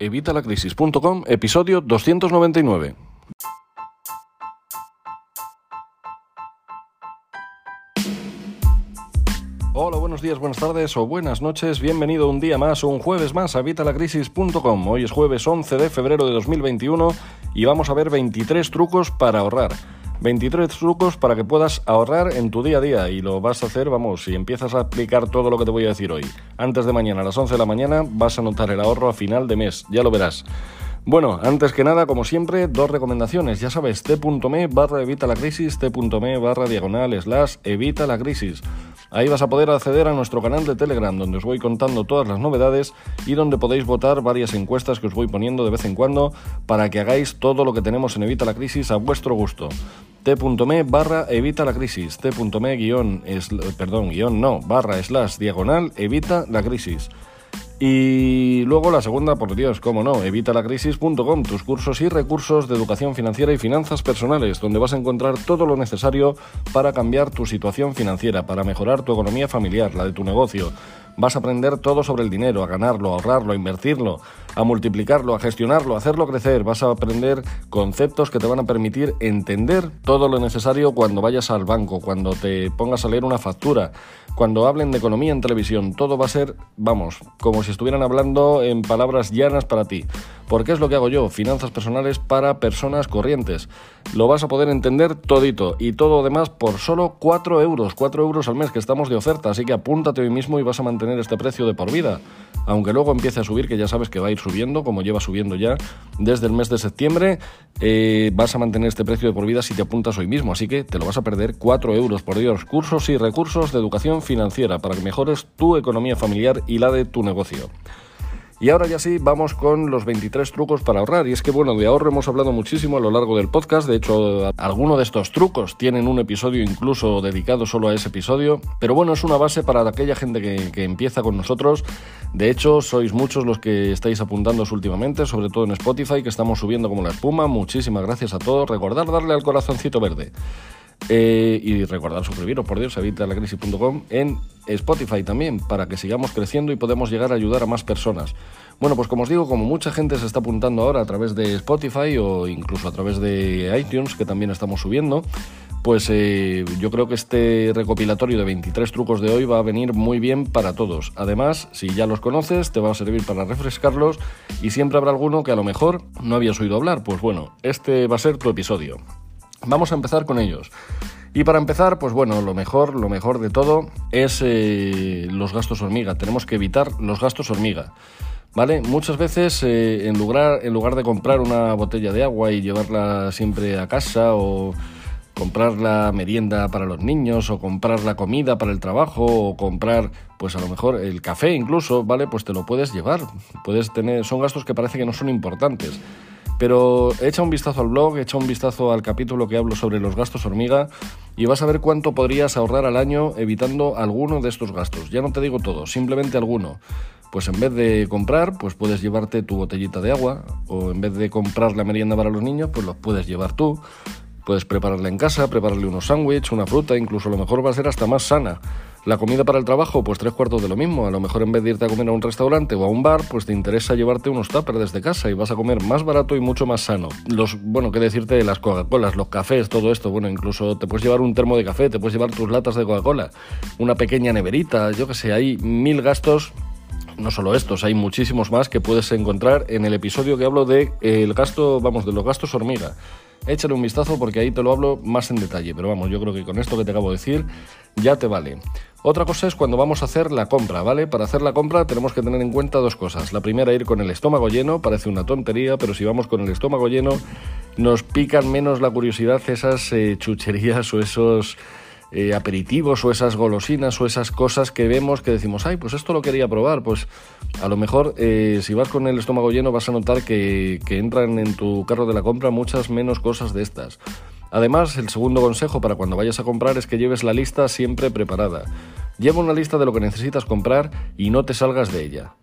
Evitalacrisis.com, episodio 299. Hola, buenos días, buenas tardes o buenas noches. Bienvenido un día más o un jueves más a Evitalacrisis.com. Hoy es jueves 11 de febrero de 2021 y vamos a ver 23 trucos para ahorrar. 23 trucos para que puedas ahorrar en tu día a día y lo vas a hacer, vamos, si empiezas a aplicar todo lo que te voy a decir hoy. Antes de mañana a las 11 de la mañana vas a notar el ahorro a final de mes, ya lo verás. Bueno, antes que nada, como siempre, dos recomendaciones. Ya sabes, t.me barra evita la crisis, t.me barra diagonal slash evita la crisis. Ahí vas a poder acceder a nuestro canal de Telegram, donde os voy contando todas las novedades y donde podéis votar varias encuestas que os voy poniendo de vez en cuando para que hagáis todo lo que tenemos en Evita la Crisis a vuestro gusto t.me barra evita la crisis, t.me guion, es, perdón, guion no, barra slash diagonal evita la crisis. Y luego la segunda, por Dios, cómo no, evitalacrisis.com, tus cursos y recursos de educación financiera y finanzas personales, donde vas a encontrar todo lo necesario para cambiar tu situación financiera, para mejorar tu economía familiar, la de tu negocio. Vas a aprender todo sobre el dinero, a ganarlo, a ahorrarlo, a invertirlo, a multiplicarlo, a gestionarlo, a hacerlo crecer. Vas a aprender conceptos que te van a permitir entender todo lo necesario cuando vayas al banco, cuando te pongas a leer una factura, cuando hablen de economía en televisión, todo va a ser, vamos, como si estuvieran hablando en palabras llanas para ti. Porque es lo que hago yo, finanzas personales para personas corrientes. Lo vas a poder entender todito y todo demás por solo 4 euros, 4 euros al mes que estamos de oferta, así que apúntate hoy mismo y vas a mantener este precio de por vida. Aunque luego empiece a subir, que ya sabes que va a ir subiendo, como lleva subiendo ya desde el mes de septiembre, eh, vas a mantener este precio de por vida si te apuntas hoy mismo, así que te lo vas a perder 4 euros por Dios. Cursos y recursos de educación financiera para que mejores tu economía familiar y la de tu negocio. Y ahora ya sí, vamos con los 23 trucos para ahorrar. Y es que, bueno, de ahorro hemos hablado muchísimo a lo largo del podcast. De hecho, algunos de estos trucos tienen un episodio incluso dedicado solo a ese episodio. Pero bueno, es una base para aquella gente que, que empieza con nosotros. De hecho, sois muchos los que estáis apuntándoos últimamente, sobre todo en Spotify, que estamos subiendo como la espuma. Muchísimas gracias a todos. Recordad darle al corazoncito verde. Eh, y recordar suscribiros, por Dios, evitalacrisis.com en Spotify también, para que sigamos creciendo y podemos llegar a ayudar a más personas. Bueno, pues como os digo, como mucha gente se está apuntando ahora a través de Spotify o incluso a través de iTunes, que también estamos subiendo, pues eh, yo creo que este recopilatorio de 23 trucos de hoy va a venir muy bien para todos. Además, si ya los conoces, te va a servir para refrescarlos y siempre habrá alguno que a lo mejor no habías oído hablar. Pues bueno, este va a ser tu episodio. Vamos a empezar con ellos. Y para empezar, pues bueno, lo mejor, lo mejor de todo es eh, los gastos hormiga. Tenemos que evitar los gastos hormiga. ¿Vale? Muchas veces eh, en, lugar, en lugar de comprar una botella de agua y llevarla siempre a casa o comprar la merienda para los niños o comprar la comida para el trabajo o comprar pues a lo mejor el café incluso, ¿vale? Pues te lo puedes llevar. Puedes tener son gastos que parece que no son importantes. Pero echa un vistazo al blog, echa un vistazo al capítulo que hablo sobre los gastos hormiga y vas a ver cuánto podrías ahorrar al año evitando alguno de estos gastos. Ya no te digo todo, simplemente alguno. Pues en vez de comprar, pues puedes llevarte tu botellita de agua o en vez de comprar la merienda para los niños, pues los puedes llevar tú. Puedes prepararla en casa, prepararle unos sándwiches, una fruta, incluso a lo mejor va a ser hasta más sana. La comida para el trabajo, pues tres cuartos de lo mismo. A lo mejor en vez de irte a comer a un restaurante o a un bar, pues te interesa llevarte unos tuppers desde casa y vas a comer más barato y mucho más sano. Los, bueno, qué decirte de las Coca-Colas, los cafés, todo esto. Bueno, incluso te puedes llevar un termo de café, te puedes llevar tus latas de Coca-Cola, una pequeña neverita, yo que sé, hay mil gastos no solo estos, hay muchísimos más que puedes encontrar en el episodio que hablo de el gasto, vamos, de los gastos hormiga. Échale un vistazo porque ahí te lo hablo más en detalle, pero vamos, yo creo que con esto que te acabo de decir ya te vale. Otra cosa es cuando vamos a hacer la compra, ¿vale? Para hacer la compra tenemos que tener en cuenta dos cosas. La primera, ir con el estómago lleno, parece una tontería, pero si vamos con el estómago lleno, nos pican menos la curiosidad esas eh, chucherías o esos eh, aperitivos o esas golosinas o esas cosas que vemos que decimos, ay, pues esto lo quería probar. Pues a lo mejor eh, si vas con el estómago lleno vas a notar que, que entran en tu carro de la compra muchas menos cosas de estas. Además, el segundo consejo para cuando vayas a comprar es que lleves la lista siempre preparada. Lleva una lista de lo que necesitas comprar y no te salgas de ella.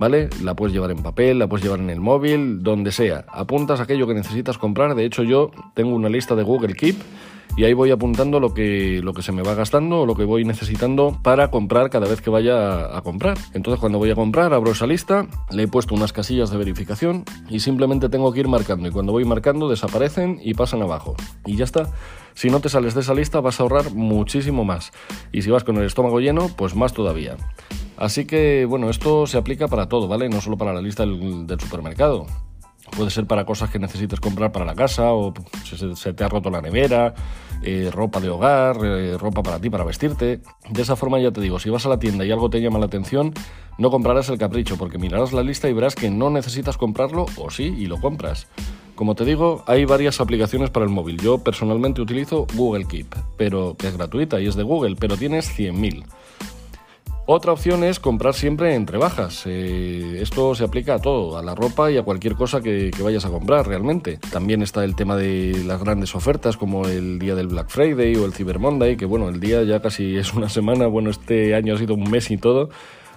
¿vale? La puedes llevar en papel, la puedes llevar en el móvil, donde sea. Apuntas aquello que necesitas comprar. De hecho, yo tengo una lista de Google Keep y ahí voy apuntando lo que, lo que se me va gastando o lo que voy necesitando para comprar cada vez que vaya a, comprar. Entonces cuando voy a comprar abro esa lista, le he puesto unas casillas de verificación y simplemente tengo que ir marcando y cuando voy marcando desaparecen y pasan abajo. Y ya está. Si no te sales de esa lista vas a ahorrar muchísimo más. Y si vas con el estómago lleno, pues más todavía. Así que, bueno, esto se aplica para todo, ¿vale? No solo para la lista del, supermercado. Puede ser para cosas que necesites comprar para la casa o se, se te ha roto la nevera, eh, ropa de hogar, eh, ropa para ti, para vestirte. De esa forma ya te digo, si vas a la tienda y algo te llama la atención, no comprarás el capricho porque mirarás la lista y verás que no necesitas comprarlo o sí y lo compras. Como te digo, hay varias aplicaciones para el móvil. Yo personalmente utilizo Google Keep, pero que es gratuita y es de Google, pero tienes 100.000. Otra opción es comprar siempre entre bajas. Eh, esto se aplica a todo, a la ropa y a cualquier cosa que, vayas a comprar realmente. También está el tema de las grandes ofertas como el día del Black Friday o el Cyber Monday, que bueno, el día ya casi es una semana, bueno, este año ha sido un mes y todo.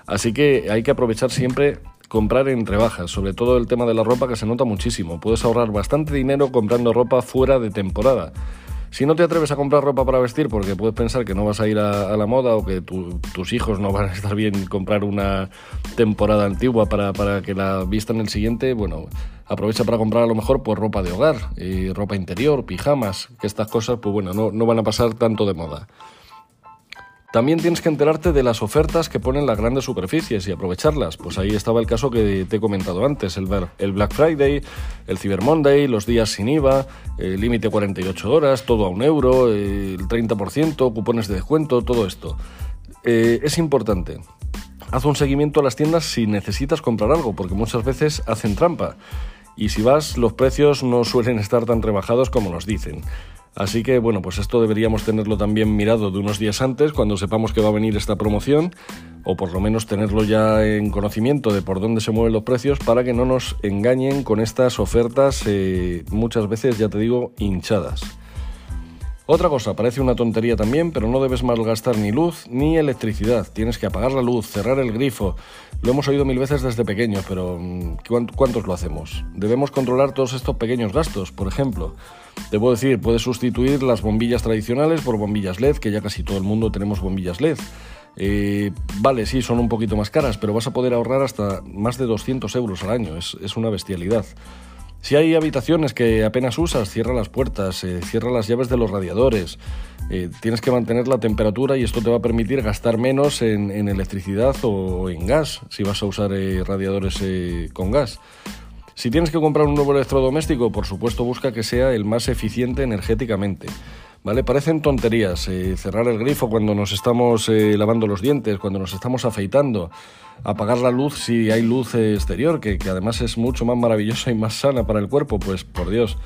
Así que hay que aprovechar siempre comprar entre bajas, sobre todo el tema de la ropa que se nota muchísimo. Puedes ahorrar bastante dinero comprando ropa fuera de temporada. Si no te atreves a comprar ropa para vestir porque puedes pensar que no vas a ir a, la moda o que tus hijos no van a estar bien comprar una temporada antigua para, que la vistan el siguiente, bueno, aprovecha para comprar a lo mejor pues ropa de hogar, ropa interior, pijamas, que estas cosas pues bueno, no, no van a pasar tanto de moda. También tienes que enterarte de las ofertas que ponen las grandes superficies y aprovecharlas. Pues ahí estaba el caso que te he comentado antes, el, Black Friday, el Cyber Monday, los días sin IVA, el límite 48 horas, todo a un euro, el 30%, cupones de descuento, todo esto. Eh, es importante. Haz un seguimiento a las tiendas si necesitas comprar algo, porque muchas veces hacen trampa. Y si vas, los precios no suelen estar tan rebajados como nos dicen. Así que bueno, pues esto deberíamos tenerlo también mirado de unos días antes, cuando sepamos que va a venir esta promoción, o por lo menos tenerlo ya en conocimiento de por dónde se mueven los precios para que no nos engañen con estas ofertas eh, muchas veces, ya te digo, hinchadas. Otra cosa, parece una tontería también, pero no debes malgastar ni luz ni electricidad. Tienes que apagar la luz, cerrar el grifo. Lo hemos oído mil veces desde pequeños, pero mm, ¿cuántos lo hacemos? Debemos controlar todos estos pequeños gastos. Por ejemplo, te puedo decir, puedes sustituir las bombillas tradicionales por bombillas LED, que ya casi todo el mundo tenemos bombillas LED. Eh, vale, sí, son un poquito más caras, pero vas a poder ahorrar hasta más de 200 euros al año. Es, es una bestialidad. Si hay habitaciones que apenas usas, cierra las puertas, eh, cierra las llaves de los radiadores. Eh, tienes que mantener la temperatura y esto te va a permitir gastar menos en, electricidad o, en gas, si vas a usar eh, radiadores con gas. Si tienes que comprar un nuevo electrodoméstico, por supuesto busca que sea el más eficiente energéticamente. ¿Vale? Parecen tonterías cerrar el grifo cuando nos estamos lavando los dientes, cuando nos estamos afeitando apagar la luz si hay luz exterior, que, además es mucho más maravillosa y más sana para el cuerpo, pues por Dios,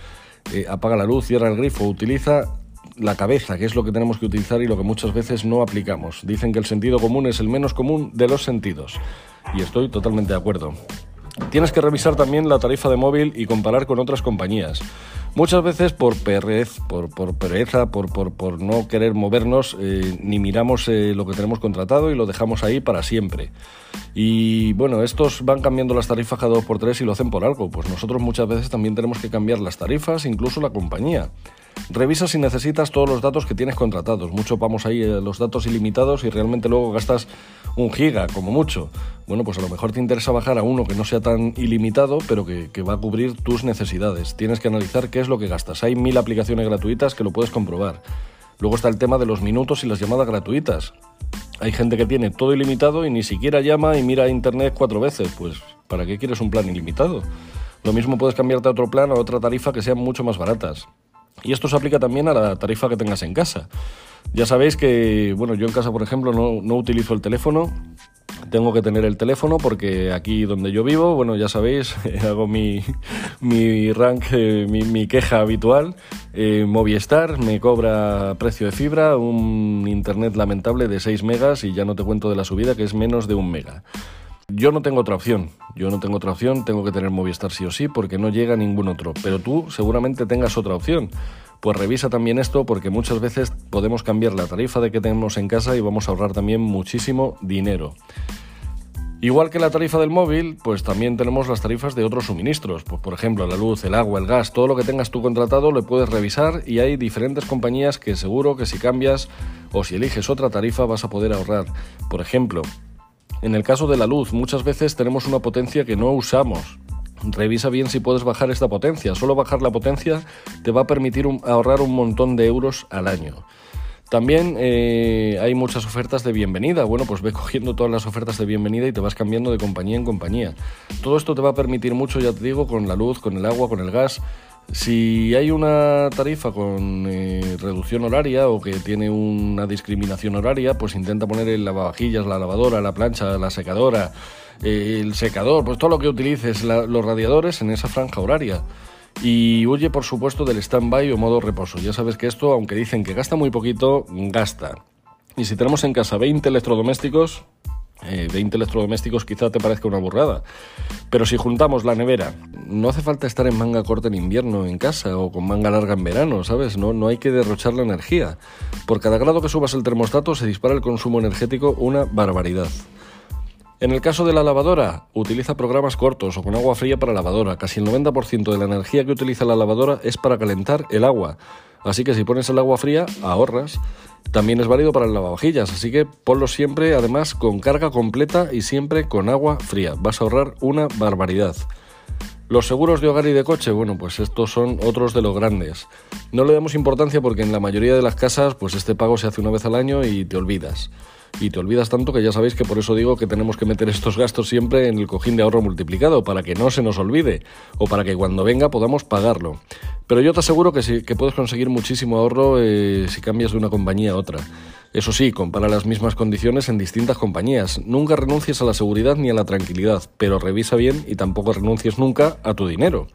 eh, apaga la luz, cierra el grifo, utiliza la cabeza, que es lo que tenemos que utilizar y lo que muchas veces no aplicamos. Dicen que el sentido común es el menos común de los sentidos. Y estoy totalmente de acuerdo. Tienes que revisar también la tarifa de móvil y comparar con otras compañías. Muchas veces por perez, por, pereza, por, por, no querer movernos, eh, ni miramos eh, lo que tenemos contratado y lo dejamos ahí para siempre. Y bueno, estos van cambiando las tarifas cada dos por tres y lo hacen por algo. Pues nosotros muchas veces también tenemos que cambiar las tarifas, incluso la compañía. Revisa si necesitas todos los datos que tienes contratados. Mucho vamos ahí eh, los datos ilimitados y realmente luego gastas un giga como mucho. Bueno, pues a lo mejor te interesa bajar a uno que no sea tan ilimitado, pero que, que va a cubrir tus necesidades. Tienes que analizar qué es lo que gastas. Hay mil aplicaciones gratuitas que lo puedes comprobar. Luego está el tema de los minutos y las llamadas gratuitas. Hay gente que tiene todo ilimitado y ni siquiera llama y mira internet cuatro veces. Pues, ¿para qué quieres un plan ilimitado? Lo mismo puedes cambiarte a otro plan o a otra tarifa que sean mucho más baratas. Y esto se aplica también a la tarifa que tengas en casa. Ya sabéis que, bueno, yo en casa, por ejemplo, no, utilizo el teléfono. Tengo que tener el teléfono porque aquí donde yo vivo, bueno, ya sabéis, hago mi, mi rank, eh, mi, queja habitual. Eh, Movistar me cobra precio de fibra, un internet lamentable de 6 megas y ya no te cuento de la subida que es menos de un mega. Yo no tengo otra opción, yo no tengo otra opción, tengo que tener Movistar sí o sí porque no llega ningún otro, pero tú seguramente tengas otra opción. Pues revisa también esto porque muchas veces podemos cambiar la tarifa de que tenemos en casa y vamos a ahorrar también muchísimo dinero. Igual que la tarifa del móvil, pues también tenemos las tarifas de otros suministros. Pues por ejemplo, la luz, el agua, el gas, todo lo que tengas tú contratado lo puedes revisar y hay diferentes compañías que seguro que si cambias o si eliges otra tarifa vas a poder ahorrar. Por ejemplo, en el caso de la luz, muchas veces tenemos una potencia que no usamos. Revisa bien si puedes bajar esta potencia. Solo bajar la potencia te va a permitir ahorrar un montón de euros al año. También eh, hay muchas ofertas de bienvenida. Bueno, pues ve cogiendo todas las ofertas de bienvenida y te vas cambiando de compañía en compañía. Todo esto te va a permitir mucho, ya te digo, con la luz, con el agua, con el gas. Si hay una tarifa con eh, reducción horaria o que tiene una discriminación horaria, pues intenta poner el lavavajillas, la lavadora, la plancha, la secadora, eh, el secador, pues todo lo que utilices, los radiadores en esa franja horaria. Y huye, por supuesto, del stand-by o modo reposo. Ya sabes que esto, aunque dicen que gasta muy poquito, gasta. Y si tenemos en casa 20 electrodomésticos, 20 eh, electrodomésticos quizá te parezca una burrada. Pero si juntamos la nevera, no hace falta estar en manga corta en invierno en casa o con manga larga en verano, ¿sabes? No, no hay que derrochar la energía. Por cada grado que subas el termostato se dispara el consumo energético una barbaridad. En el caso de la lavadora, utiliza programas cortos o con agua fría para lavadora. Casi el 90% de la energía que utiliza la lavadora es para calentar el agua. Así que si pones el agua fría, ahorras. También es válido para el lavavajillas, así que ponlo siempre, además, con carga completa y siempre con agua fría. Vas a ahorrar una barbaridad. Los seguros de hogar y de coche, bueno, pues estos son otros de los grandes. No le damos importancia porque en la mayoría de las casas, pues este pago se hace una vez al año y te olvidas y te olvidas tanto que ya sabéis que por eso digo que tenemos que meter estos gastos siempre en el cojín de ahorro multiplicado, para que no se nos olvide o para que cuando venga podamos pagarlo. Pero yo te aseguro que, sí, que puedes conseguir muchísimo ahorro eh, si cambias de una compañía a otra. Eso sí, compara las mismas condiciones en distintas compañías. Nunca renuncies a la seguridad ni a la tranquilidad, pero revisa bien y tampoco renuncies nunca a tu dinero.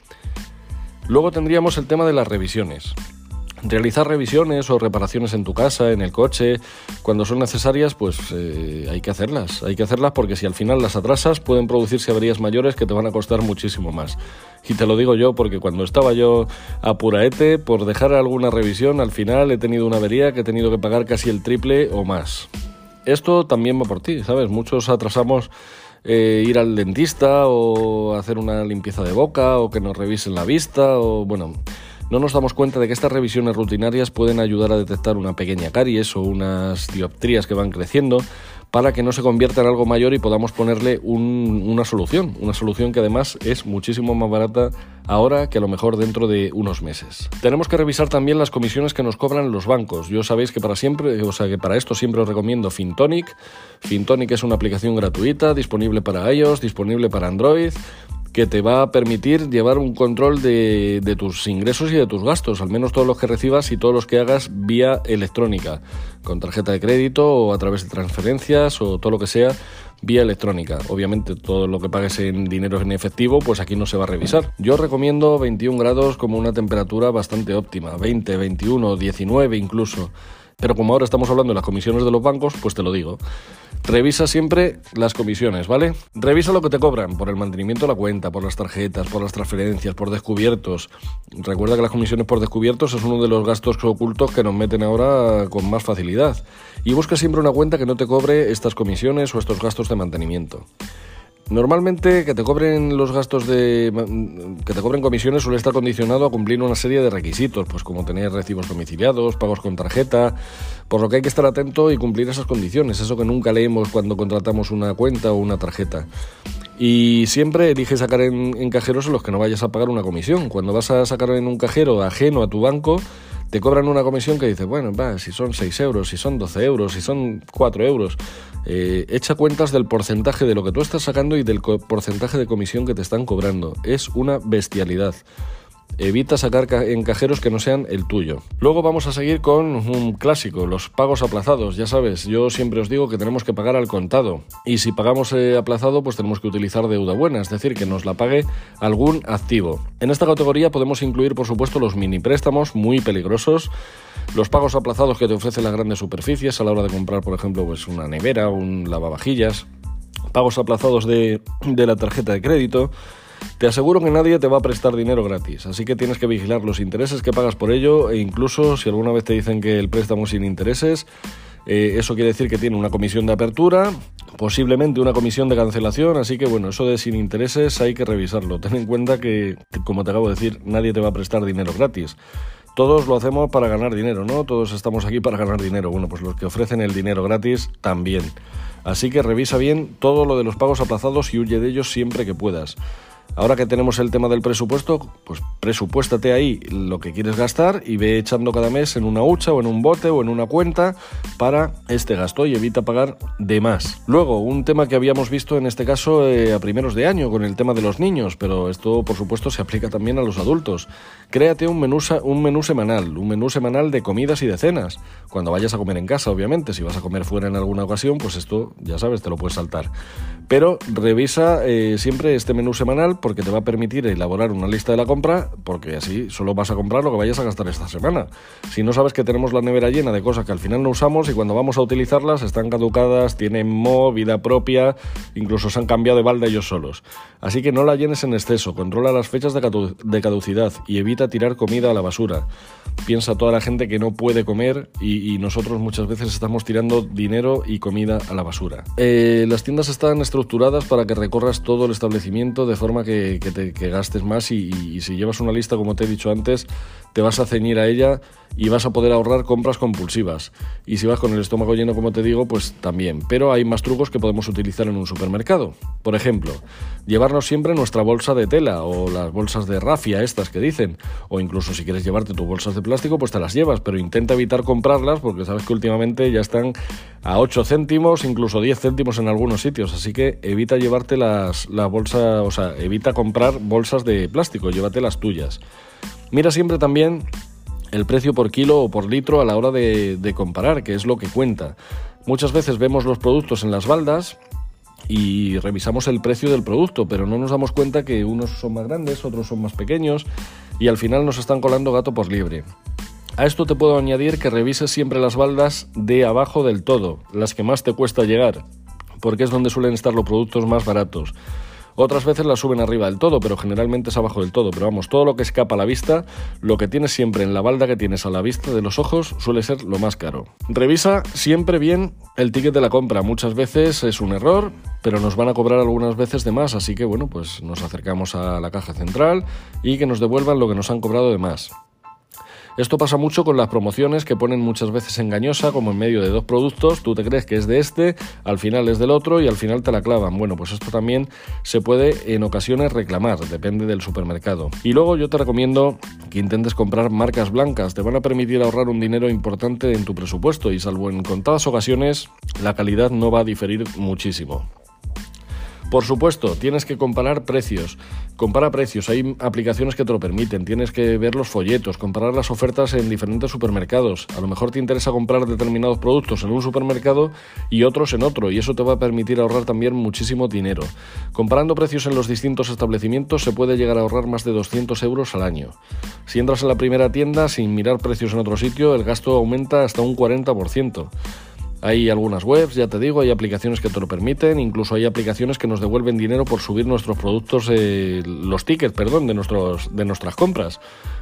Luego tendríamos el tema de las revisiones. Realizar revisiones o reparaciones en tu casa, en el coche, cuando son necesarias, pues eh, hay que hacerlas. Hay que hacerlas porque si al final las atrasas pueden producirse averías mayores que te van a costar muchísimo más. Y te lo digo yo porque cuando estaba yo a puraete, por dejar alguna revisión, al final he tenido una avería que he tenido que pagar casi el triple o más. Esto también va por ti, ¿sabes? Muchos atrasamos eh, ir al dentista o hacer una limpieza de boca o que nos revisen la vista o bueno no nos damos cuenta de que estas revisiones rutinarias pueden ayudar a detectar una pequeña caries o unas dioptrías que van creciendo para que no se convierta en algo mayor y podamos ponerle una solución, una solución que además es muchísimo más barata ahora que a lo mejor dentro de unos meses. Tenemos que revisar también las comisiones que nos cobran los bancos. Yo sabéis que para siempre, o sea, que para esto siempre os recomiendo Fintonic. Fintonic es una aplicación gratuita, disponible para iOS, disponible para Android que te va a permitir llevar un control de, tus ingresos y de tus gastos, al menos todos los que recibas y todos los que hagas vía electrónica, con tarjeta de crédito o a través de transferencias o todo lo que sea vía electrónica. Obviamente todo lo que pagues en dinero en efectivo, pues aquí no se va a revisar. Yo recomiendo 21 grados como una temperatura bastante óptima, 20, 21, 19 incluso. Pero como ahora estamos hablando de las comisiones de los bancos, pues te lo digo. Revisa siempre las comisiones, ¿vale? Revisa lo que te cobran por el mantenimiento de la cuenta, por las tarjetas, por las transferencias, por descubiertos. Recuerda que las comisiones por descubiertos es uno de los gastos ocultos que nos meten ahora con más facilidad. Y busca siempre una cuenta que no te cobre estas comisiones o estos gastos de mantenimiento. Normalmente que te cobren los gastos de que te cobren comisiones suele estar condicionado a cumplir una serie de requisitos, pues como tener recibos domiciliados, pagos con tarjeta, por lo que hay que estar atento y cumplir esas condiciones, eso que nunca leemos cuando contratamos una cuenta o una tarjeta. Y siempre elige sacar en, cajeros en los que no vayas a pagar una comisión. Cuando vas a sacar en un cajero ajeno a tu banco, te cobran una comisión que dice, bueno, va, si son 6 euros, si son 12 euros, si son 4 euros, eh, echa cuentas del porcentaje de lo que tú estás sacando y del porcentaje de comisión que te están cobrando. Es una bestialidad. Evita sacar en cajeros que no sean el tuyo. Luego vamos a seguir con un clásico, los pagos aplazados. Ya sabes, yo siempre os digo que tenemos que pagar al contado. Y si pagamos eh, aplazado, pues tenemos que utilizar deuda buena, es decir, que nos la pague algún activo. En esta categoría podemos incluir, por supuesto, los mini préstamos muy peligrosos. Los pagos aplazados que te ofrecen las grandes superficies a la hora de comprar, por ejemplo, pues una nevera, un lavavajillas. Pagos aplazados de, de la tarjeta de crédito te aseguro que nadie te va a prestar dinero gratis, así que tienes que vigilar los intereses que pagas por ello e incluso si alguna vez te dicen que el préstamo sin intereses, Eh, eso quiere decir que tiene una comisión de apertura, posiblemente una comisión de cancelación, así que bueno, eso de sin intereses hay que revisarlo. Ten en cuenta que, como te acabo de decir, nadie te va a prestar dinero gratis. Todos lo hacemos para ganar dinero, ¿no? Todos estamos aquí para ganar dinero. Bueno, pues los que ofrecen el dinero gratis también. Así que revisa bien todo lo de los pagos aplazados y huye de ellos siempre que puedas. Ahora que tenemos el tema del presupuesto, pues presupuéstate ahí lo que quieres gastar y ve echando cada mes en una hucha o en un bote o en una cuenta para este gasto y evita pagar de más. Luego, un tema que habíamos visto en este caso eh, a primeros de año con el tema de los niños, pero esto por supuesto se aplica también a los adultos. Créate un menú, un menú semanal, un menú semanal de comidas y de cenas. Cuando vayas a comer en casa, obviamente, si vas a comer fuera en alguna ocasión, pues esto ya sabes, te lo puedes saltar. Pero revisa eh, siempre este menú semanal porque te va a permitir elaborar una lista de la compra, porque así solo vas a comprar lo que vayas a gastar esta semana. Si no sabes que tenemos la nevera llena de cosas que al final no usamos y cuando vamos a utilizarlas están caducadas, tienen mo, vida propia, incluso se han cambiado de balda ellos solos. Así que no la llenes en exceso, controla las fechas de, caducidad y evita tirar comida a la basura. Piensa toda la gente que no puede comer y, nosotros muchas veces estamos tirando dinero y comida a la basura. Eh, las tiendas están estructuradas para que recorras todo el establecimiento de forma que que, gastes más y, si llevas una lista, como te he dicho antes, te vas a ceñir a ella y vas a poder ahorrar compras compulsivas. Y si vas con el estómago lleno, como te digo, pues también. Pero hay más trucos que podemos utilizar en un supermercado. Por ejemplo, llevarnos siempre nuestra bolsa de tela o las bolsas de rafia estas que dicen. O incluso si quieres llevarte tus bolsas de plástico, pues te las llevas. Pero intenta evitar comprarlas porque sabes que últimamente ya están a 8 céntimos, incluso 10 céntimos en algunos sitios. Así que evita llevarte las, la bolsa, o sea, evita comprar bolsas de plástico, llévate las tuyas. Mira siempre también el precio por kilo o por litro a la hora de, comparar, que es lo que cuenta. Muchas veces vemos los productos en las baldas y revisamos el precio del producto, pero no nos damos cuenta que unos son más grandes, otros son más pequeños y al final nos están colando gato por liebre. A esto te puedo añadir que revises siempre las baldas de abajo del todo, las que más te cuesta llegar, porque es donde suelen estar los productos más baratos. Otras veces la suben arriba del todo, pero generalmente es abajo del todo. Pero vamos, todo lo que escapa a la vista, lo que tienes siempre en la balda que tienes a la vista de los ojos, suele ser lo más caro. Revisa siempre bien el ticket de la compra. Muchas veces es un error, pero nos van a cobrar algunas veces de más, así que bueno, pues nos acercamos a la caja central y que nos devuelvan lo que nos han cobrado de más. Esto pasa mucho con las promociones que ponen muchas veces engañosa, como en medio de dos productos, tú te crees que es de este, al final es del otro y al final te la clavan. Bueno, pues esto también se puede en ocasiones reclamar, depende del supermercado. Y luego yo te recomiendo que intentes comprar marcas blancas, te van a permitir ahorrar un dinero importante en tu presupuesto y salvo en contadas ocasiones, la calidad no va a diferir muchísimo. Por supuesto, tienes que comparar precios. Compara precios, hay aplicaciones que te lo permiten, tienes que ver los folletos, comparar las ofertas en diferentes supermercados. A lo mejor te interesa comprar determinados productos en un supermercado y otros en otro, y eso te va a permitir ahorrar también muchísimo dinero. Comparando precios en los distintos establecimientos se puede llegar a ahorrar más de 200 euros al año. Si entras en la primera tienda sin mirar precios en otro sitio, el gasto aumenta hasta un 40%. Hay algunas webs, ya te digo, hay aplicaciones que te lo permiten, incluso hay aplicaciones que nos devuelven dinero por subir nuestros productos, eh, los tickets, perdón, de, nuestros, de nuestras compras.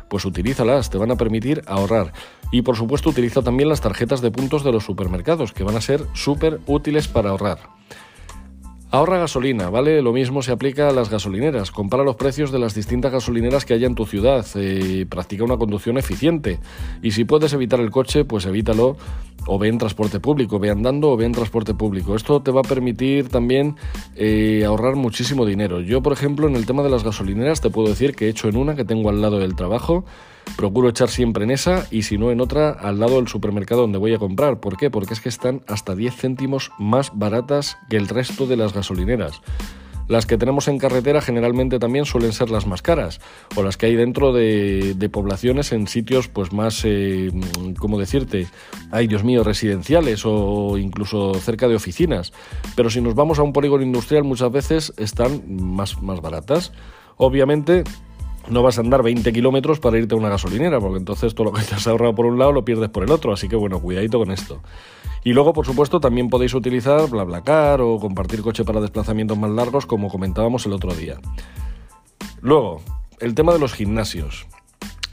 Pues utilízalas, te van a permitir ahorrar. Y por supuesto utiliza también las tarjetas de puntos de los supermercados, que van a ser súper útiles para ahorrar. Ahorra gasolina, ¿vale? Lo mismo se aplica a las gasolineras. Compara los precios de las distintas gasolineras que haya en tu ciudad. Eh, practica una conducción eficiente. Y si puedes evitar el coche, pues evítalo. O ve en transporte público, ve andando o ve en transporte público. Esto te va a permitir también eh, ahorrar muchísimo dinero. Yo, por ejemplo, en el tema de las gasolineras, te puedo decir que he hecho en una que tengo al lado del trabajo. Procuro echar siempre en esa y si no en otra al lado del supermercado donde voy a comprar. ¿Por qué? Porque es que están hasta 10 céntimos más baratas que el resto de las gasolineras. Las que tenemos en carretera generalmente también suelen ser las más caras, o las que hay dentro de, poblaciones en sitios pues más, eh, ¿cómo decirte? Ay, Dios mío, residenciales o incluso cerca de oficinas. Pero si nos vamos a un polígono industrial muchas veces están más, más baratas. Obviamente no vas a andar 20 kilómetros para irte a una gasolinera, porque entonces todo lo que te has ahorrado por un lado lo pierdes por el otro, así que bueno, cuidadito con esto. Y luego, por supuesto, también podéis utilizar BlaBlaCar o compartir coche para desplazamientos más largos, como comentábamos el otro día. Luego, el tema de los gimnasios.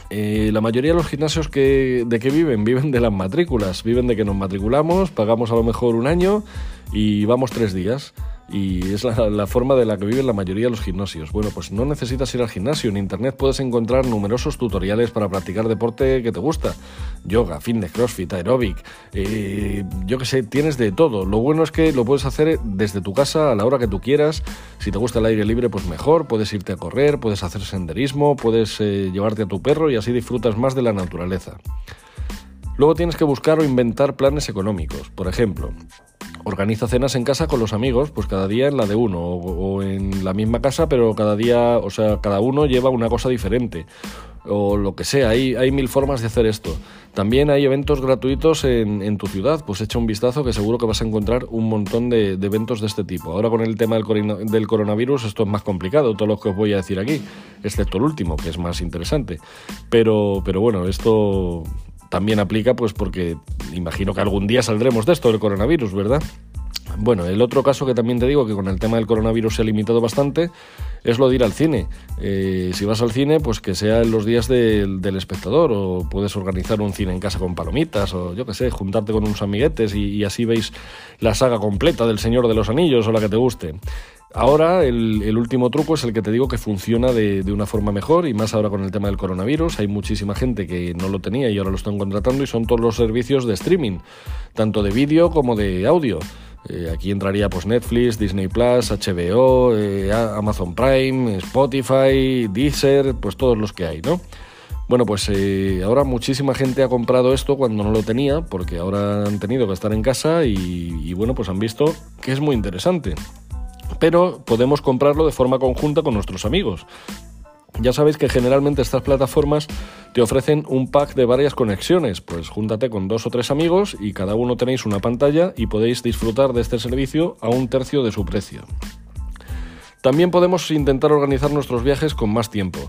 Eh, la mayoría de los gimnasios que, de qué viven, viven de las matrículas, viven de que nos matriculamos, pagamos a lo mejor un año y vamos tres días y es la, forma de la que viven la mayoría de los gimnasios. Bueno, pues no necesitas ir al gimnasio, en internet puedes encontrar numerosos tutoriales para practicar deporte que te gusta. Yoga, fitness, crossfit, aeróbic, eh, yo que sé, tienes de todo. Lo bueno es que lo puedes hacer desde tu casa a la hora que tú quieras. Si te gusta el aire libre, pues mejor, puedes irte a correr, puedes hacer senderismo, puedes eh, llevarte a tu perro y así disfrutas más de la naturaleza. Luego tienes que buscar o inventar planes económicos. Por ejemplo, organiza cenas en casa con los amigos, pues cada día en la de uno, o, en la misma casa, pero cada día, o sea, cada uno lleva una cosa diferente, o lo que sea, hay, hay mil formas de hacer esto. También hay eventos gratuitos en, tu ciudad, pues echa un vistazo que seguro que vas a encontrar un montón de, eventos de este tipo. Ahora con el tema del, coronavirus esto es más complicado, todo lo que os voy a decir aquí, excepto el último, que es más interesante. Pero, pero bueno, esto también aplica pues porque imagino que algún día saldremos de esto del coronavirus, ¿verdad? Bueno, el otro caso que también te digo que con el tema del coronavirus se ha limitado bastante es lo de ir al cine. Eh, si vas al cine, pues que sea en los días del espectador o puedes organizar un cine en casa con palomitas o yo qué sé, juntarte con unos amiguetes y, y así veis la saga completa del Señor de los Anillos o la que te guste. Ahora el, último truco es el que te digo que funciona de, una forma mejor y más ahora con el tema del coronavirus. Hay muchísima gente que no lo tenía y ahora lo están contratando y son todos los servicios de streaming, tanto de vídeo como de audio. Eh, aquí entraría pues Netflix, Disney Plus, HBO, eh, Amazon Prime, Spotify, Deezer, pues todos los que hay, ¿no? Bueno, pues eh, ahora muchísima gente ha comprado esto cuando no lo tenía, porque ahora han tenido que estar en casa y bueno, pues han visto que es muy interesante pero podemos comprarlo de forma conjunta con nuestros amigos. Ya sabéis que generalmente estas plataformas te ofrecen un pack de varias conexiones, pues júntate con dos o tres amigos y cada uno tenéis una pantalla y podéis disfrutar de este servicio a un tercio de su precio. También podemos intentar organizar nuestros viajes con más tiempo.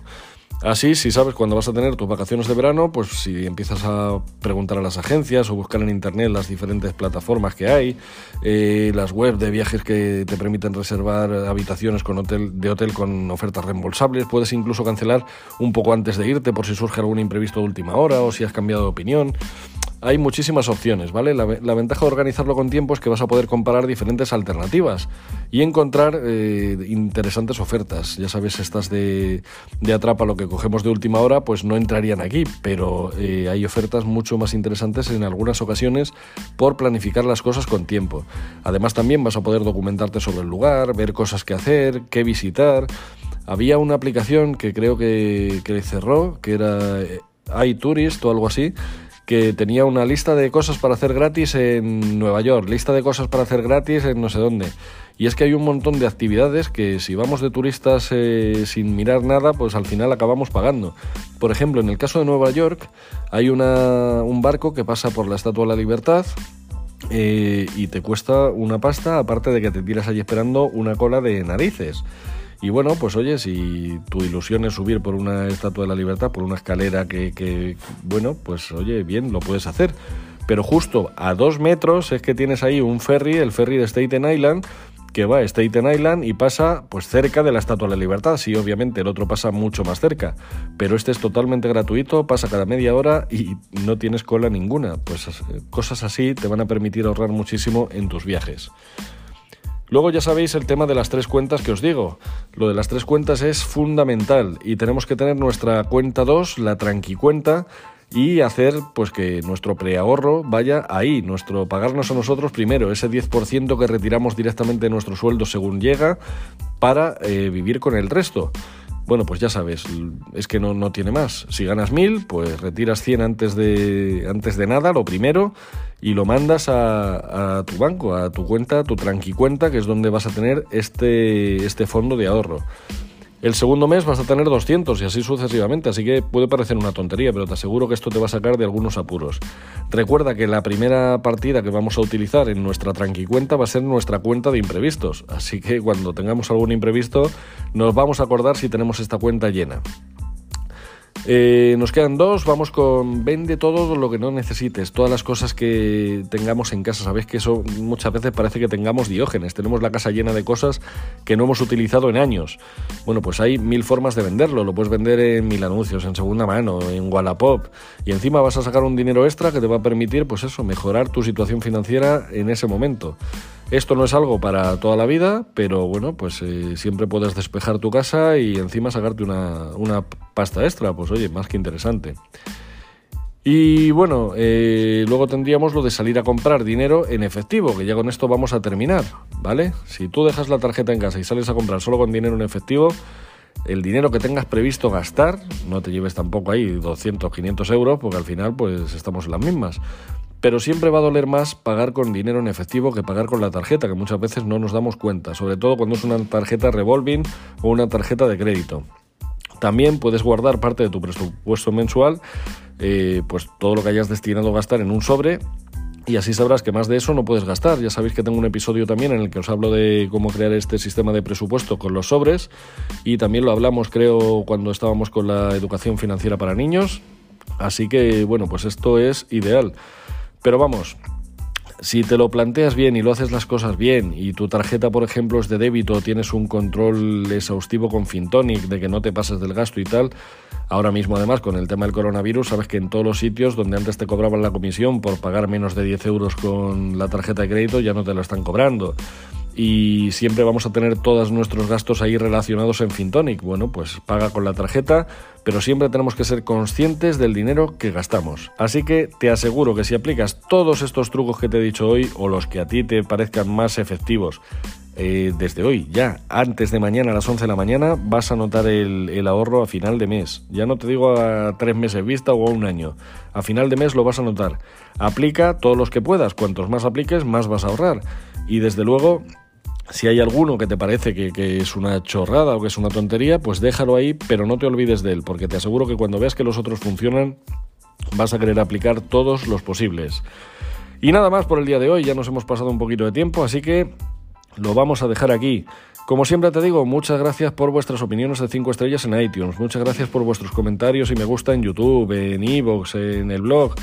Así, si sabes cuándo vas a tener tus vacaciones de verano, pues si empiezas a preguntar a las agencias o buscar en internet las diferentes plataformas que hay, eh, las webs de viajes que te permiten reservar habitaciones con de hotel con ofertas reembolsables, puedes incluso cancelar un poco antes de irte por si surge algún imprevisto de última hora o si has cambiado de opinión hay muchísimas opciones, ¿vale? La, ventaja de organizarlo con tiempo es que vas a poder comparar diferentes alternativas y encontrar eh, interesantes ofertas. Ya sabes, estas de, de, atrapa lo que cogemos de última hora, pues no entrarían aquí, pero eh, hay ofertas mucho más interesantes en algunas ocasiones por planificar las cosas con tiempo. Además, también vas a poder documentarte sobre el lugar, ver cosas que hacer, qué visitar. Había una aplicación que creo que, que cerró, que era eh, iTourist o algo así que tenía una lista de cosas para hacer gratis en Nueva York, lista de cosas para hacer gratis en no sé dónde. Y es que hay un montón de actividades que si vamos de turistas eh, sin mirar nada, pues al final acabamos pagando. Por ejemplo, en el caso de Nueva York hay una, un barco que pasa por la Estatua de la Libertad, eh, y te cuesta una pasta, aparte de que te tiras allí esperando una cola de narices. Y bueno, pues oye, si tu ilusión es subir por una estatua de la libertad, por una escalera que, bueno, pues oye, bien, lo puedes hacer. Pero justo a dos metros es que tienes ahí un ferry, el ferry de Staten Island, que va a Staten Island y pasa pues cerca de la Estatua de la Libertad. Sí, obviamente el otro pasa mucho más cerca, pero este es totalmente gratuito, pasa cada media hora y no tienes cola ninguna. Pues eh, cosas así te van a permitir ahorrar muchísimo en tus viajes. Luego ya sabéis el tema de las tres cuentas que os digo. Lo de las tres cuentas es fundamental y tenemos que tener nuestra cuenta 2, la tranquicuenta, y hacer pues que nuestro preahorro vaya ahí, nuestro pagarnos a nosotros primero, ese 10% que retiramos directamente de nuestro sueldo según llega para eh, vivir con el resto. Bueno, pues ya sabes, es que no, no tiene más. Si ganas mil, pues retiras 100 antes de, antes de nada, lo primero, y lo mandas a, tu banco, a tu cuenta, tu tranqui cuenta, que es donde vas a tener este, este fondo de ahorro. El segundo mes vas a tener 200 y así sucesivamente, así que puede parecer una tontería, pero te aseguro que esto te va a sacar de algunos apuros. Recuerda que la primera partida que vamos a utilizar en nuestra tranqui cuenta va a ser nuestra cuenta de imprevistos, así que cuando tengamos algún imprevisto nos vamos a acordar si tenemos esta cuenta llena. Eh, nos quedan dos, vamos con vende todo lo que no necesites, todas las cosas que tengamos en casa. Sabéis que eso muchas veces parece que tengamos diógenes, tenemos la casa llena de cosas que no hemos utilizado en años. Bueno, pues hay mil formas de venderlo, lo puedes vender en mil anuncios, en segunda mano, en Wallapop, y encima vas a sacar un dinero extra que te va a permitir, pues eso, mejorar tu situación financiera en ese momento. Esto no es algo para toda la vida, pero bueno, pues eh, siempre puedes despejar tu casa y encima sacarte una, una pasta extra, pues oye, más que interesante. Y bueno, eh, luego tendríamos lo de salir a comprar dinero en efectivo, que ya con esto vamos a terminar, ¿vale? Si tú dejas la tarjeta en casa y sales a comprar solo con dinero en efectivo, el dinero que tengas previsto gastar, no te lleves tampoco ahí 200, 500 euros, porque al final pues estamos en las mismas pero siempre va a doler más pagar con dinero en efectivo que pagar con la tarjeta, que muchas veces no nos damos cuenta, sobre todo cuando es una tarjeta revolving o una tarjeta de crédito. También puedes guardar parte de tu presupuesto mensual, eh, pues todo lo que hayas destinado a gastar en un sobre y así sabrás que más de eso no puedes gastar. Ya sabéis que tengo un episodio también en el que os hablo de cómo crear este sistema de presupuesto con los sobres y también lo hablamos creo cuando estábamos con la educación financiera para niños. Así que bueno, pues esto es ideal. Pero vamos, si te lo planteas bien y lo haces las cosas bien y tu tarjeta, por ejemplo, es de débito, tienes un control exhaustivo con Fintonic de que no te pases del gasto y tal, ahora mismo además con el tema del coronavirus, sabes que en todos los sitios donde antes te cobraban la comisión por pagar menos de 10 euros con la tarjeta de crédito ya no te la están cobrando y siempre vamos a tener todos nuestros gastos ahí relacionados en Fintonic. Bueno, pues paga con la tarjeta, pero siempre tenemos que ser conscientes del dinero que gastamos. Así que te aseguro que si aplicas todos estos trucos que te he dicho hoy o los que a ti te parezcan más efectivos, eh, desde hoy, ya, antes de mañana a las 11 de la mañana, vas a notar el, el, ahorro a final de mes. Ya no te digo a tres meses vista o a un año. A final de mes lo vas a notar. Aplica todos los que puedas. Cuantos más apliques, más vas a ahorrar. Y desde luego, si hay alguno que te parece que, es una chorrada o que es una tontería, pues déjalo ahí, pero no te olvides de él, porque te aseguro que cuando veas que los otros funcionan, vas a querer aplicar todos los posibles. Y nada más por el día de hoy, ya nos hemos pasado un poquito de tiempo, así que lo vamos a dejar aquí. Como siempre te digo, muchas gracias por vuestras opiniones de 5 estrellas en iTunes, muchas gracias por vuestros comentarios y me gusta en YouTube, en Evox, en el blog.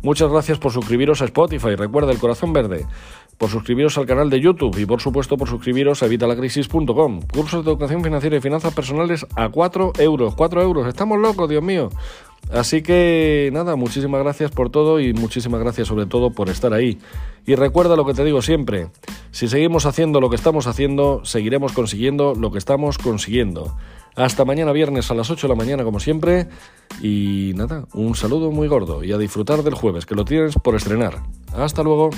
Muchas gracias por suscribiros a Spotify, recuerda el corazón verde por suscribiros al canal de YouTube y por supuesto por suscribiros a evitalacrisis.com. Cursos de educación financiera y finanzas personales a 4 euros. 4 euros. Estamos locos, Dios mío. Así que nada, muchísimas gracias por todo y muchísimas gracias sobre todo por estar ahí. Y recuerda lo que te digo siempre, si seguimos haciendo lo que estamos haciendo, seguiremos consiguiendo lo que estamos consiguiendo. Hasta mañana viernes a las 8 de la mañana como siempre y nada, un saludo muy gordo y a disfrutar del jueves que lo tienes por estrenar. Hasta luego.